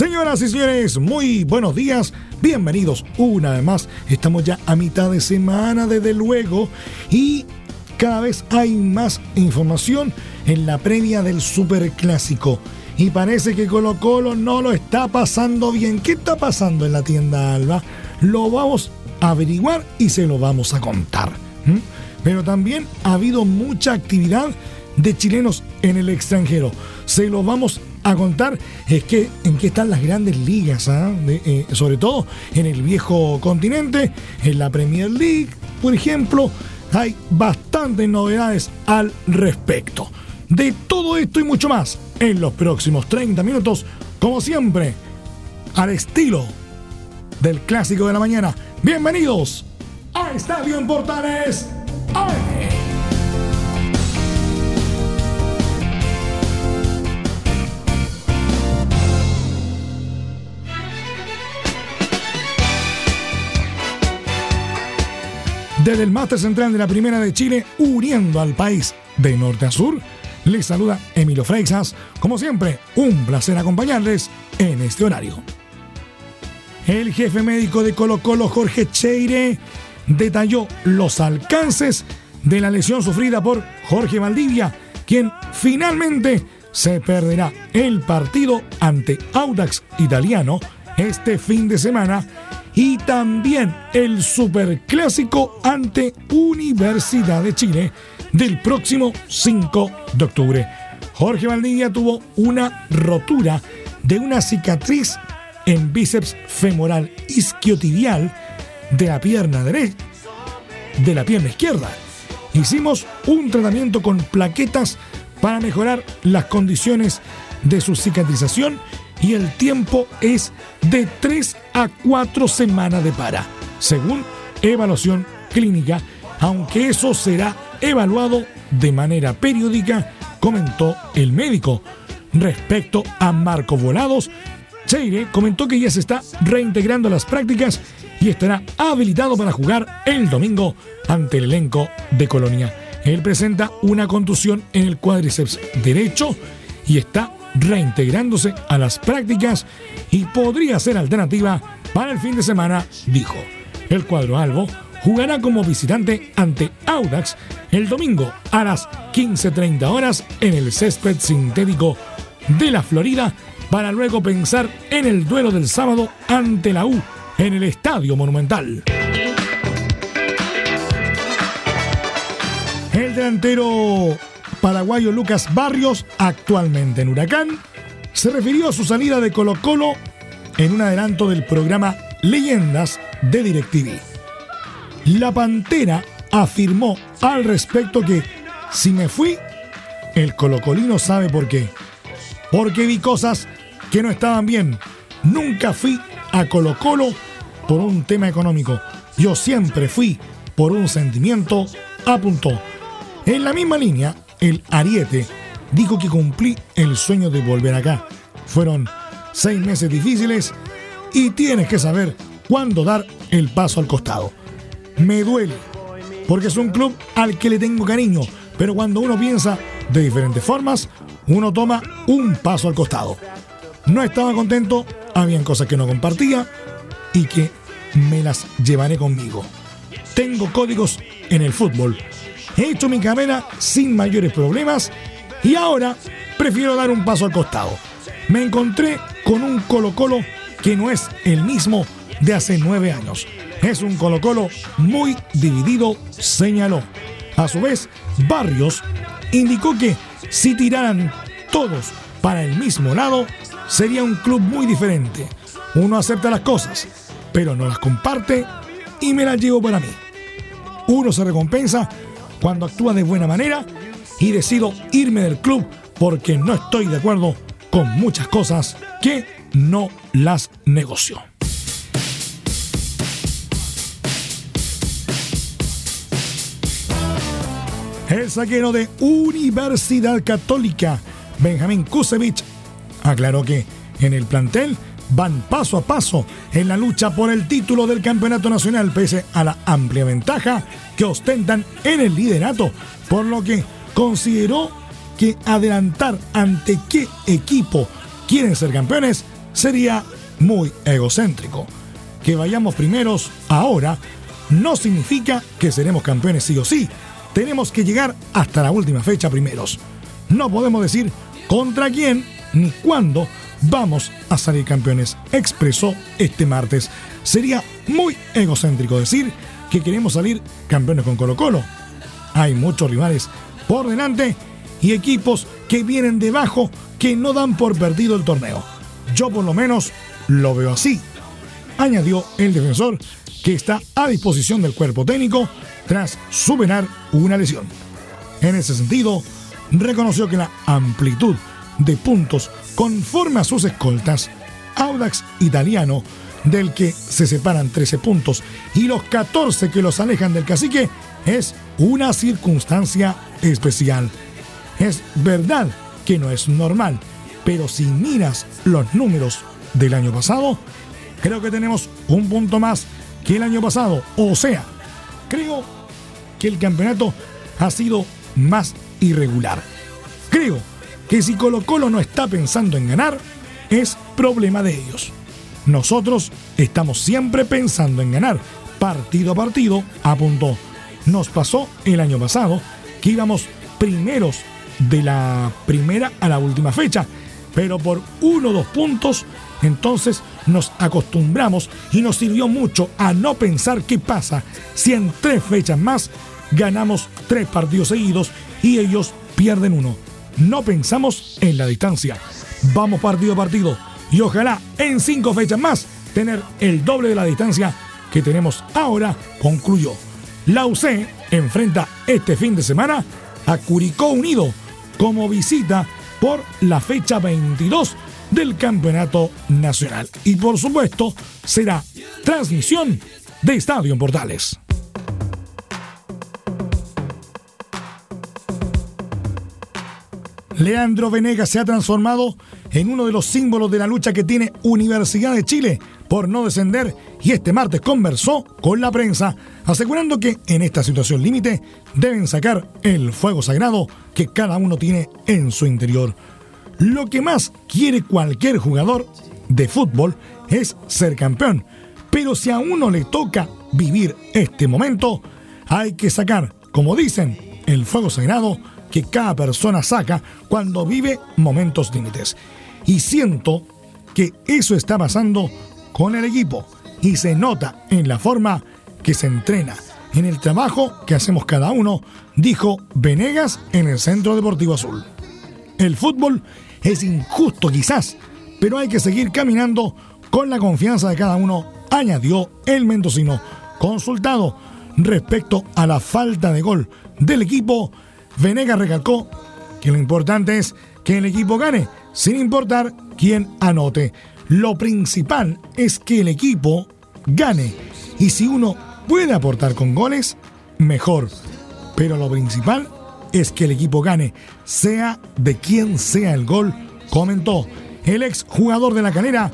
Señoras y señores, muy buenos días. Bienvenidos una vez más. Estamos ya a mitad de semana, desde luego. Y cada vez hay más información en la previa del Superclásico. Y parece que Colo Colo no lo está pasando bien. ¿Qué está pasando en la tienda Alba? Lo vamos a averiguar y se lo vamos a contar. Pero también ha habido mucha actividad de chilenos en el extranjero. Se lo vamos a contar es que en qué están las grandes ligas, ¿ah? eh, sobre todo en el viejo continente, en la Premier League, por ejemplo, hay bastantes novedades al respecto. De todo esto y mucho más en los próximos 30 minutos, como siempre, al estilo del clásico de la mañana. Bienvenidos a Estadio en Portales. Desde el máster central de la Primera de Chile, uniendo al país de norte a sur, les saluda Emilio Freixas. Como siempre, un placer acompañarles en este horario. El jefe médico de Colo Colo, Jorge Cheire, detalló los alcances de la lesión sufrida por Jorge Valdivia, quien finalmente se perderá el partido ante Audax Italiano este fin de semana y también el Superclásico ante Universidad de Chile del próximo 5 de octubre. Jorge Valdivia tuvo una rotura de una cicatriz en bíceps femoral isquiotibial de la pierna derecha, de la pierna izquierda. Hicimos un tratamiento con plaquetas para mejorar las condiciones de su cicatrización y el tiempo es de 3 a 4 semanas de para, según evaluación clínica, aunque eso será evaluado de manera periódica, comentó el médico. Respecto a Marco Volados, Cheire comentó que ya se está reintegrando a las prácticas y estará habilitado para jugar el domingo ante el elenco de Colonia. Él presenta una contusión en el cuádriceps derecho y está reintegrándose a las prácticas y podría ser alternativa para el fin de semana, dijo. El cuadro albo jugará como visitante ante Audax el domingo a las 15.30 horas en el césped sintético de la Florida para luego pensar en el duelo del sábado ante la U en el Estadio Monumental. El delantero paraguayo Lucas Barrios, actualmente en Huracán, se refirió a su salida de Colo Colo en un adelanto del programa Leyendas de DirecTV. La Pantera afirmó al respecto que si me fui, el colocolino sabe por qué. Porque vi cosas que no estaban bien. Nunca fui a Colo Colo por un tema económico. Yo siempre fui por un sentimiento, apuntó. En la misma línea, el Ariete dijo que cumplí el sueño de volver acá. Fueron seis meses difíciles y tienes que saber cuándo dar el paso al costado. Me duele, porque es un club al que le tengo cariño, pero cuando uno piensa de diferentes formas, uno toma un paso al costado. No estaba contento, habían cosas que no compartía y que me las llevaré conmigo. Tengo códigos en el fútbol. He hecho mi carrera sin mayores problemas y ahora prefiero dar un paso al costado. Me encontré con un Colo Colo que no es el mismo de hace nueve años. Es un Colo Colo muy dividido, señaló. A su vez, Barrios indicó que si tiraran todos para el mismo lado, sería un club muy diferente. Uno acepta las cosas, pero no las comparte y me las llevo para mí. Uno se recompensa cuando actúa de buena manera y decido irme del club porque no estoy de acuerdo con muchas cosas que no las negoció. El saquero de Universidad Católica, Benjamín Kusevich, aclaró que en el plantel van paso a paso en la lucha por el título del campeonato nacional pese a la amplia ventaja que ostentan en el liderato, por lo que consideró que adelantar ante qué equipo quieren ser campeones sería muy egocéntrico. Que vayamos primeros ahora no significa que seremos campeones sí o sí, tenemos que llegar hasta la última fecha primeros. No podemos decir contra quién ni cuándo vamos a salir campeones, expresó este martes. Sería muy egocéntrico decir que queremos salir campeones con Colo Colo. Hay muchos rivales por delante y equipos que vienen debajo que no dan por perdido el torneo. Yo por lo menos lo veo así, añadió el defensor que está a disposición del cuerpo técnico tras superar una lesión. En ese sentido, reconoció que la amplitud de puntos conforme a sus escoltas, Audax Italiano, del que se separan 13 puntos, y los 14 que los alejan del cacique, es una circunstancia especial. Es verdad que no es normal, pero si miras los números del año pasado, creo que tenemos un punto más que el año pasado. O sea, creo que el campeonato ha sido más irregular. Creo que si Colo Colo no está pensando en ganar, es problema de ellos. Nosotros estamos siempre pensando en ganar, partido a partido, apuntó. Nos pasó el año pasado que íbamos primeros de la primera a la última fecha, pero por uno o dos puntos entonces nos acostumbramos y nos sirvió mucho a no pensar qué pasa si en tres fechas más ganamos tres partidos seguidos y ellos pierden uno. No pensamos en la distancia. Vamos partido a partido y ojalá en cinco fechas más tener el doble de la distancia que tenemos ahora, concluyó. La UC enfrenta este fin de semana a Curicó Unido como visita por la fecha 22 del Campeonato Nacional. Y por supuesto, será transmisión de Estadio en Portales. Leandro Venegas se ha transformado en uno de los símbolos de la lucha que tiene Universidad de Chile por no descender y este martes conversó con la prensa asegurando que en esta situación límite deben sacar el fuego sagrado que cada uno tiene en su interior. Lo que más quiere cualquier jugador de fútbol es ser campeón. Pero si a uno le toca vivir este momento, hay que sacar, como dicen, el fuego sagrado que cada persona saca cuando vive momentos límites. Y siento que eso está pasando con el equipo y se nota en la forma que se entrena, en el trabajo que hacemos cada uno, dijo Venegas en el Centro Deportivo Azul. El fútbol es injusto quizás, pero hay que seguir caminando con la confianza de cada uno, añadió el mendocino. Consultado respecto a la falta de gol del equipo, Venegas recalcó que lo importante es que el equipo gane, sin importar quién anote. Lo principal es que el equipo gane. Y si uno puede aportar con goles, mejor. Pero lo principal es que el equipo gane, sea de quien sea el gol, comentó. El ex jugador de la canera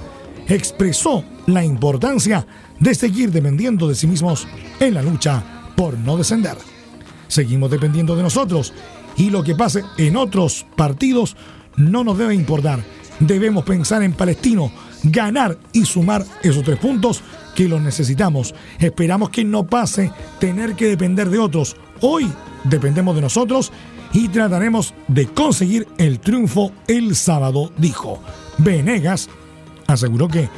expresó la importancia de seguir dependiendo de sí mismos en la lucha por no descender. Seguimos dependiendo de nosotros y lo que pase en otros partidos no nos debe importar. Debemos pensar en Palestino, ganar y sumar esos tres puntos que los necesitamos. Esperamos que no pase tener que depender de otros. Hoy dependemos de nosotros y trataremos de conseguir el triunfo el sábado, dijo. Venegas aseguró que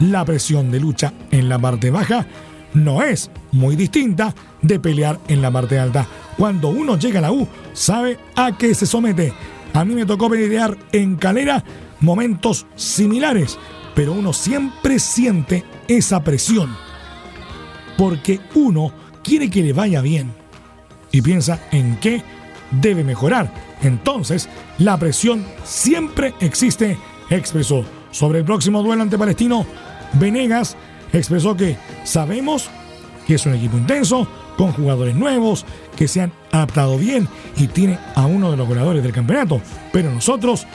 la presión de lucha en la parte baja no es muy distinta de pelear en la parte alta. Cuando uno llega a la U, sabe a qué se somete. A mí me tocó pelear en calera momentos similares, pero uno siempre siente esa presión. Porque uno quiere que le vaya bien y piensa en qué debe mejorar. Entonces, la presión siempre existe, expresó. Sobre el próximo duelo ante Palestino, Venegas expresó que sabemos que es un equipo intenso, con jugadores nuevos, que se han adaptado bien y tiene a uno de los goleadores del campeonato. Pero nosotros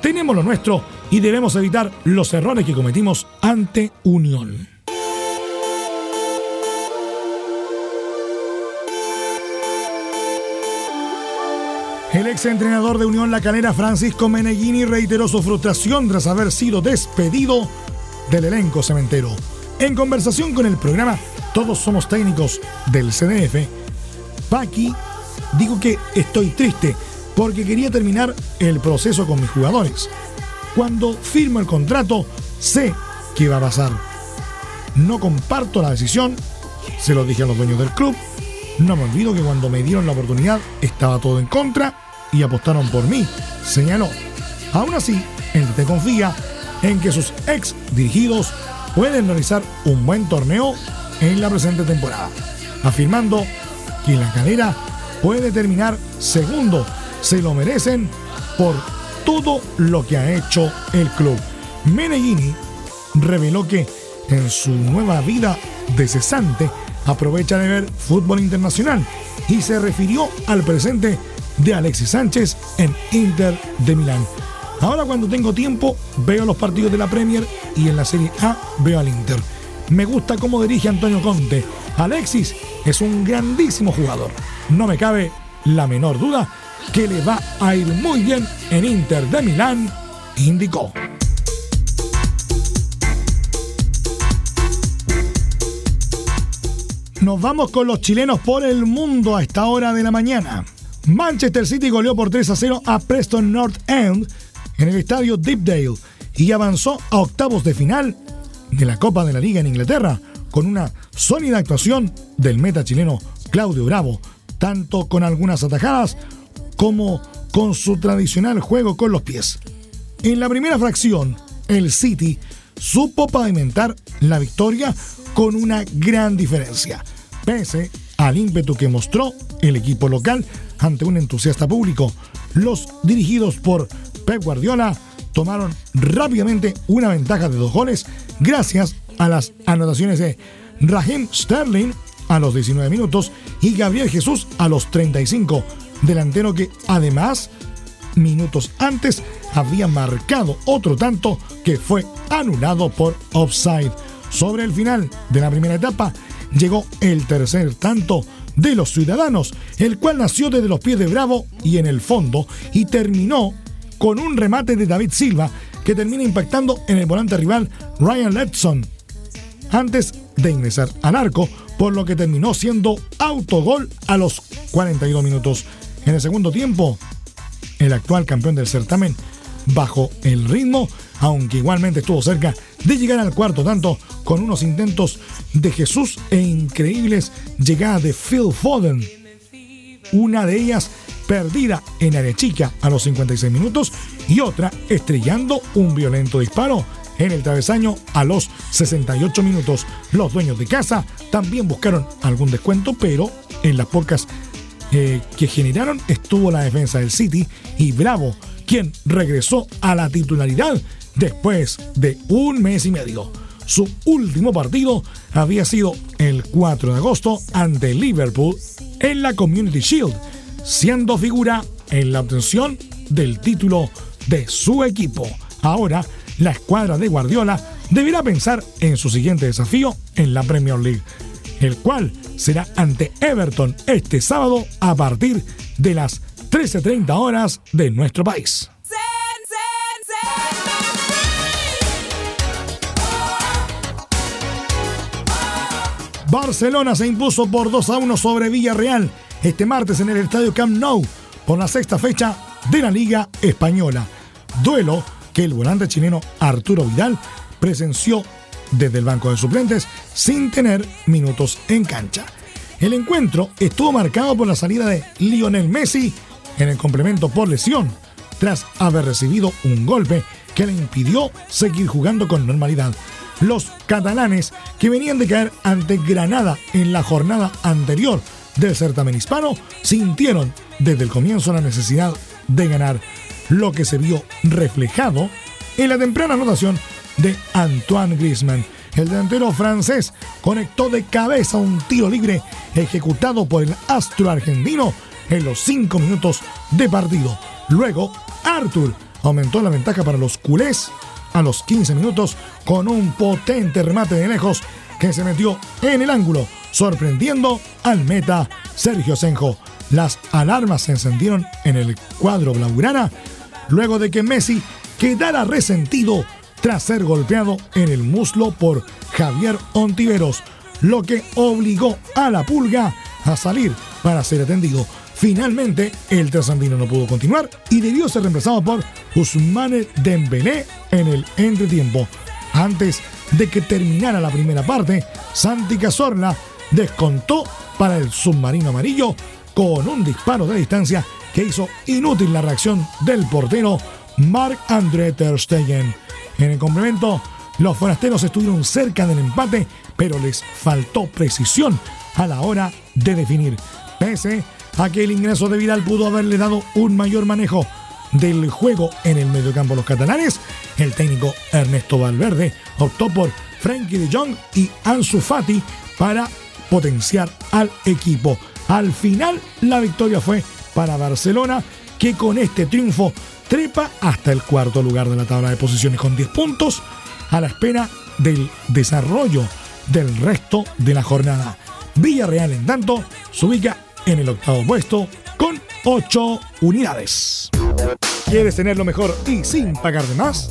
tenemos lo nuestro y debemos evitar los errores que cometimos ante Unión. El ex entrenador de Unión La Calera, Francisco Meneghini, reiteró su frustración tras haber sido despedido del elenco cementero. En conversación con el programa Todos Somos Técnicos del CDF, Paqui digo que estoy triste porque quería terminar el proceso con mis jugadores. Cuando firmo el contrato, sé qué va a pasar. No comparto la decisión, se lo dije a los dueños del club. No me olvido que cuando me dieron la oportunidad estaba todo en contra y apostaron por mí, señaló. Aún así, te confía en que sus ex dirigidos pueden realizar un buen torneo en la presente temporada, afirmando que la cadera puede terminar segundo. Se lo merecen por todo lo que ha hecho el club. Meneghini reveló que en su nueva vida de cesante aprovecha de ver fútbol internacional y se refirió al presente de Alexis Sánchez en Inter de Milán. Ahora cuando tengo tiempo veo los partidos de la Premier y en la Serie A veo al Inter. Me gusta cómo dirige Antonio Conte. Alexis es un grandísimo jugador. No me cabe la menor duda que le va a ir muy bien en Inter de Milán, indicó. Nos vamos con los chilenos por el mundo a esta hora de la mañana. Manchester City goleó por 3 a 0 a Preston North End en el estadio Deepdale y avanzó a octavos de final de la Copa de la Liga en Inglaterra con una sólida actuación del meta chileno Claudio Bravo, tanto con algunas atajadas como con su tradicional juego con los pies. En la primera fracción, el City supo pavimentar la victoria con una gran diferencia, pese al ímpetu que mostró el equipo local ante un entusiasta público. Los dirigidos por Pep Guardiola tomaron rápidamente una ventaja de dos goles gracias a las anotaciones de Raheem Sterling a los 19 minutos y Gabriel Jesús a los 35, delantero que además minutos antes había marcado otro tanto que fue anulado por offside. Sobre el final de la primera etapa llegó el tercer tanto de los ciudadanos, el cual nació desde los pies de Bravo y en el fondo y terminó con un remate de David Silva que termina impactando en el volante rival Ryan Letson antes de ingresar al arco, por lo que terminó siendo autogol a los 42 minutos. En el segundo tiempo, el actual campeón del certamen bajó el ritmo, aunque igualmente estuvo cerca de llegar al cuarto tanto con unos intentos de Jesús e increíbles llegadas de Phil Foden. Una de ellas perdida en Arechica a los 56 minutos y otra estrellando un violento disparo en el travesaño a los 68 minutos. Los dueños de casa también buscaron algún descuento, pero en las pocas eh, que generaron estuvo la defensa del City y Bravo, quien regresó a la titularidad después de un mes y medio. Su último partido había sido el 4 de agosto ante Liverpool en la Community Shield siendo figura en la obtención del título de su equipo. Ahora, la escuadra de Guardiola deberá pensar en su siguiente desafío en la Premier League, el cual será ante Everton este sábado a partir de las 13.30 horas de nuestro país. Barcelona se impuso por 2 a 1 sobre Villarreal este martes en el estadio Camp Nou por la sexta fecha de la Liga Española. Duelo que el volante chileno Arturo Vidal presenció desde el banco de suplentes sin tener minutos en cancha. El encuentro estuvo marcado por la salida de Lionel Messi en el complemento por lesión, tras haber recibido un golpe que le impidió seguir jugando con normalidad. Los catalanes, que venían de caer ante Granada en la jornada anterior del certamen hispano sintieron desde el comienzo la necesidad de ganar, lo que se vio reflejado en la temprana anotación de Antoine Griezmann. El delantero francés conectó de cabeza un tiro libre ejecutado por el astro argentino en los 5 minutos de partido. Luego, Arthur aumentó la ventaja para los culés a los 15 minutos con un potente remate de lejos que se metió en el ángulo, sorprendiendo al meta Sergio Senjo. Las alarmas se encendieron en el cuadro blaugrana luego de que Messi quedara resentido tras ser golpeado en el muslo por Javier Ontiveros, lo que obligó a la pulga a salir para ser atendido. Finalmente, el trasandino no pudo continuar y debió ser reemplazado por Ousmane Dembélé en el entretiempo. Antes de que terminara la primera parte, Santi Cazorla descontó para el submarino amarillo con un disparo de distancia que hizo inútil la reacción del portero Marc-André Ter Stegen. En el complemento, los forasteros estuvieron cerca del empate, pero les faltó precisión a la hora de definir. Pese a que el ingreso de Vidal pudo haberle dado un mayor manejo del juego en el mediocampo los catalanes, el técnico Ernesto Valverde optó por Frankie de Jong y Ansu Fati para potenciar al equipo. Al final, la victoria fue para Barcelona, que con este triunfo trepa hasta el cuarto lugar de la tabla de posiciones con 10 puntos, a la espera del desarrollo del resto de la jornada. Villarreal, en tanto, se ubica en el octavo puesto con 8 unidades. ¿Quieres tener lo mejor y sin pagar de más?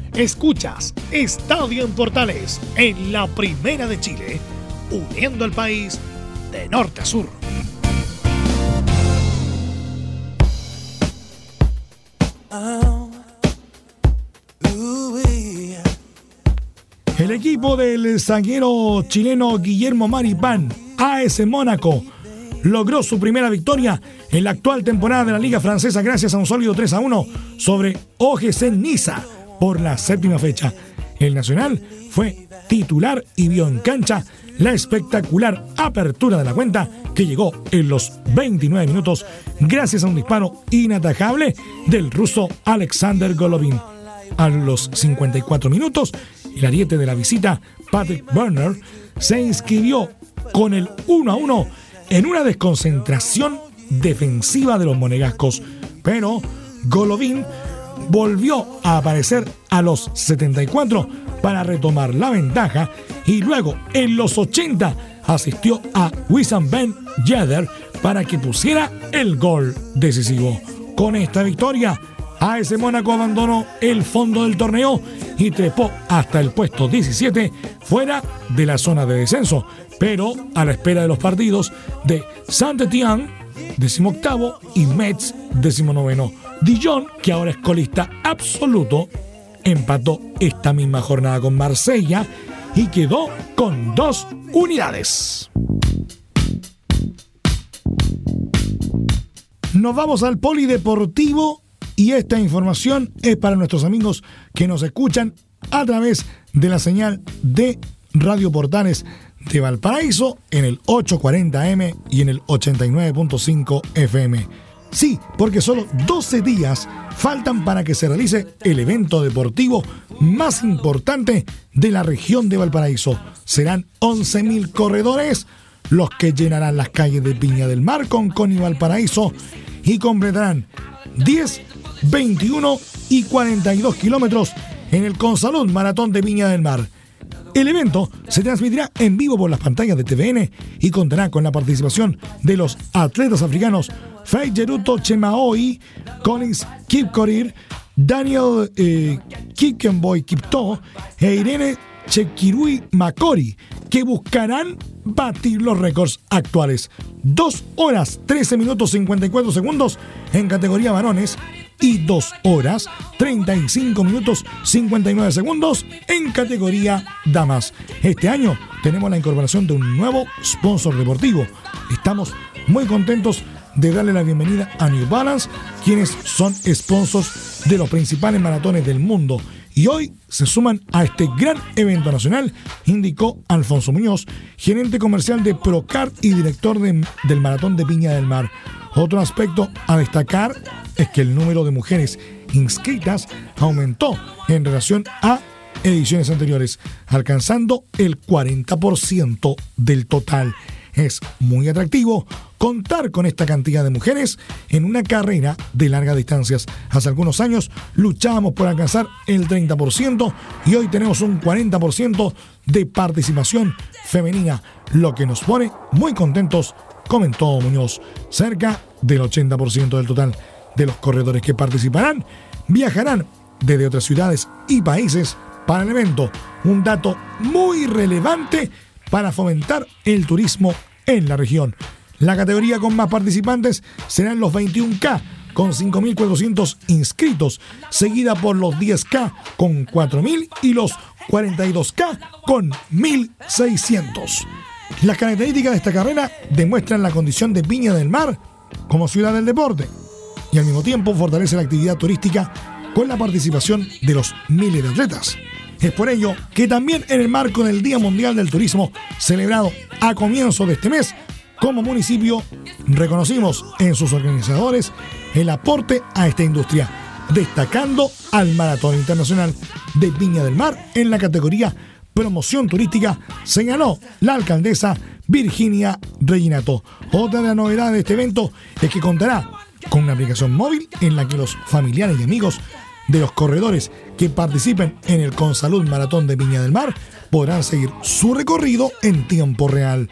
Escuchas Estadio en Portales en la Primera de Chile, uniendo al país de norte a sur. El equipo del zaguero chileno Guillermo Maripán, AS Mónaco, logró su primera victoria en la actual temporada de la Liga Francesa gracias a un sólido 3 a 1 sobre OGC Niza por la séptima fecha. El Nacional fue titular y vio en cancha la espectacular apertura de la cuenta que llegó en los 29 minutos gracias a un disparo inatajable del ruso Alexander Golovin. A los 54 minutos, el ariete de la visita, Patrick Werner, se inscribió con el 1 a 1 en una desconcentración defensiva de los monegascos, pero Golovin volvió a aparecer a los 74 para retomar la ventaja y luego en los 80 asistió a Wissam Ben Yedder para que pusiera el gol decisivo. Con esta victoria, AS Mónaco abandonó el fondo del torneo y trepó hasta el puesto 17 fuera de la zona de descenso, pero a la espera de los partidos de Saint-Étienne, 18 y Metz, 19. Dijon, que ahora es colista absoluto, empató esta misma jornada con Marsella y quedó con dos unidades. Nos vamos al polideportivo Y esta información es para nuestros amigos que nos escuchan a través de la señal de Radio Portales de Valparaíso en el 840M y en el 89.5 FM. Sí, porque solo 12 días faltan para que se realice el evento deportivo más importante de la región de Valparaíso. Serán 11.000 corredores los que llenarán las calles de Piña del Mar con Coni Valparaíso y completarán 10, 21 y 42 kilómetros en el Consalud Maratón de Viña del Mar. El evento se transmitirá en vivo por las pantallas de TVN y contará con la participación de los atletas africanos Feijeruto Chemaoi, Collins Kipkorir, Daniel eh, Kikenboy Kipto e Irene Chekirui Makori, que buscarán batir los récords actuales. 2 horas 13 minutos 54 segundos en categoría varones y 2 horas 35 minutos 59 segundos en categoría damas. Este año tenemos la incorporación de un nuevo sponsor deportivo. Estamos muy contentos de darle la bienvenida a New Balance, quienes son sponsors de los principales maratones del mundo y hoy se suman a este gran evento nacional, indicó Alfonso Muñoz, gerente comercial de Procar y director del Maratón de Piña del Mar. Otro aspecto a destacar es que el número de mujeres inscritas aumentó en relación a ediciones anteriores, alcanzando el 40% del total. Es muy atractivo contar con esta cantidad de mujeres en una carrera de largas distancias. Hace algunos años luchábamos por alcanzar el 30% y hoy tenemos un 40% de participación femenina, lo que nos pone muy contentos, comentó Muñoz. Cerca del 80% del total de los corredores que participarán viajarán desde otras ciudades y países para el evento. Un dato muy relevante para fomentar el turismo en la región. La categoría con más participantes serán los 21K con 5.400 inscritos, seguida por los 10K con 4.000 y los 42K con 1.600. Las características de esta carrera demuestran la condición de Viña del Mar como ciudad del deporte y al mismo tiempo fortalece la actividad turística con la participación de los miles de atletas. Es por ello que también en el marco del Día Mundial del Turismo, celebrado a comienzo de este mes, como municipio reconocimos en sus organizadores el aporte a esta industria, destacando al Maratón Internacional de Viña del Mar en la categoría Promoción Turística, señaló la alcaldesa Virginia Reginato. Otra de las novedades de este evento es que contará con una aplicación móvil en la que los familiares y amigos de los corredores que participen en el Consalud Maratón de Viña del Mar podrán seguir su recorrido en tiempo real.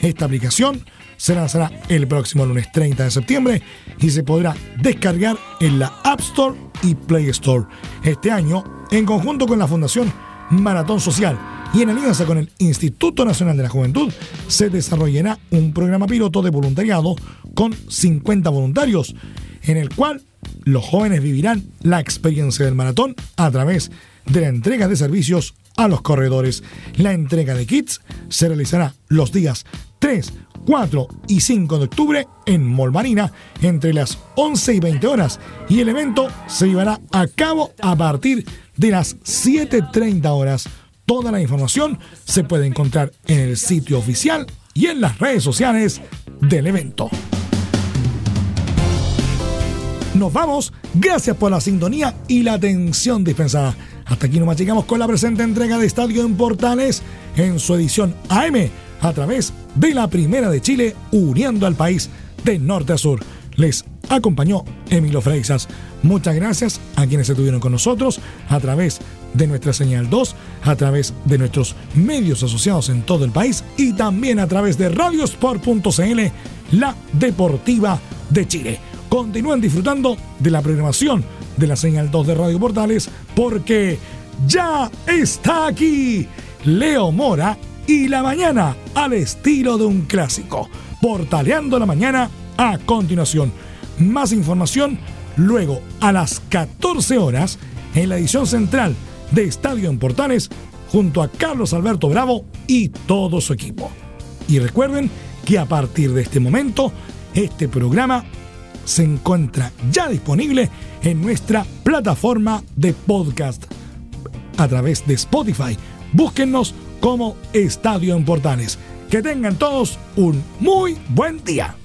Esta aplicación se lanzará el próximo lunes 30 de septiembre y se podrá descargar en la App Store y Play Store. Este año, en conjunto con la Fundación Maratón Social y en alianza con el Instituto Nacional de la Juventud, se desarrollará un programa piloto de voluntariado con 50 voluntarios, en el cual los jóvenes vivirán la experiencia del maratón a través de la entrega de servicios a los corredores. La entrega de kits se realizará los días 3, 4 y 5 de octubre en Molmarina entre las 11 y 20 horas y el evento se llevará a cabo a partir de las 7.30 horas. Toda la información se puede encontrar en el sitio oficial y en las redes sociales del evento. Nos vamos, gracias por la sintonía y la atención dispensada. Hasta aquí nos llegamos con la presente entrega de Estadio en Portales en su edición AM a través de la Primera de Chile, uniendo al país de norte a sur. Les acompañó Emilio Freixas. Muchas gracias a quienes estuvieron con nosotros a través de nuestra señal 2, a través de nuestros medios asociados en todo el país y también a través de radiosport.cl, la deportiva de Chile. Continúen disfrutando de la programación de la señal 2 de Radio Portales porque ya está aquí Leo Mora y la mañana al estilo de un clásico. Portaleando la mañana a continuación. Más información luego a las 14 horas en la edición central de Estadio en Portales junto a Carlos Alberto Bravo y todo su equipo. Y recuerden que a partir de este momento, este programa se encuentra ya disponible en nuestra plataforma de podcast a través de Spotify. Búsquennos como Estadio en Portales. Que tengan todos un muy buen día.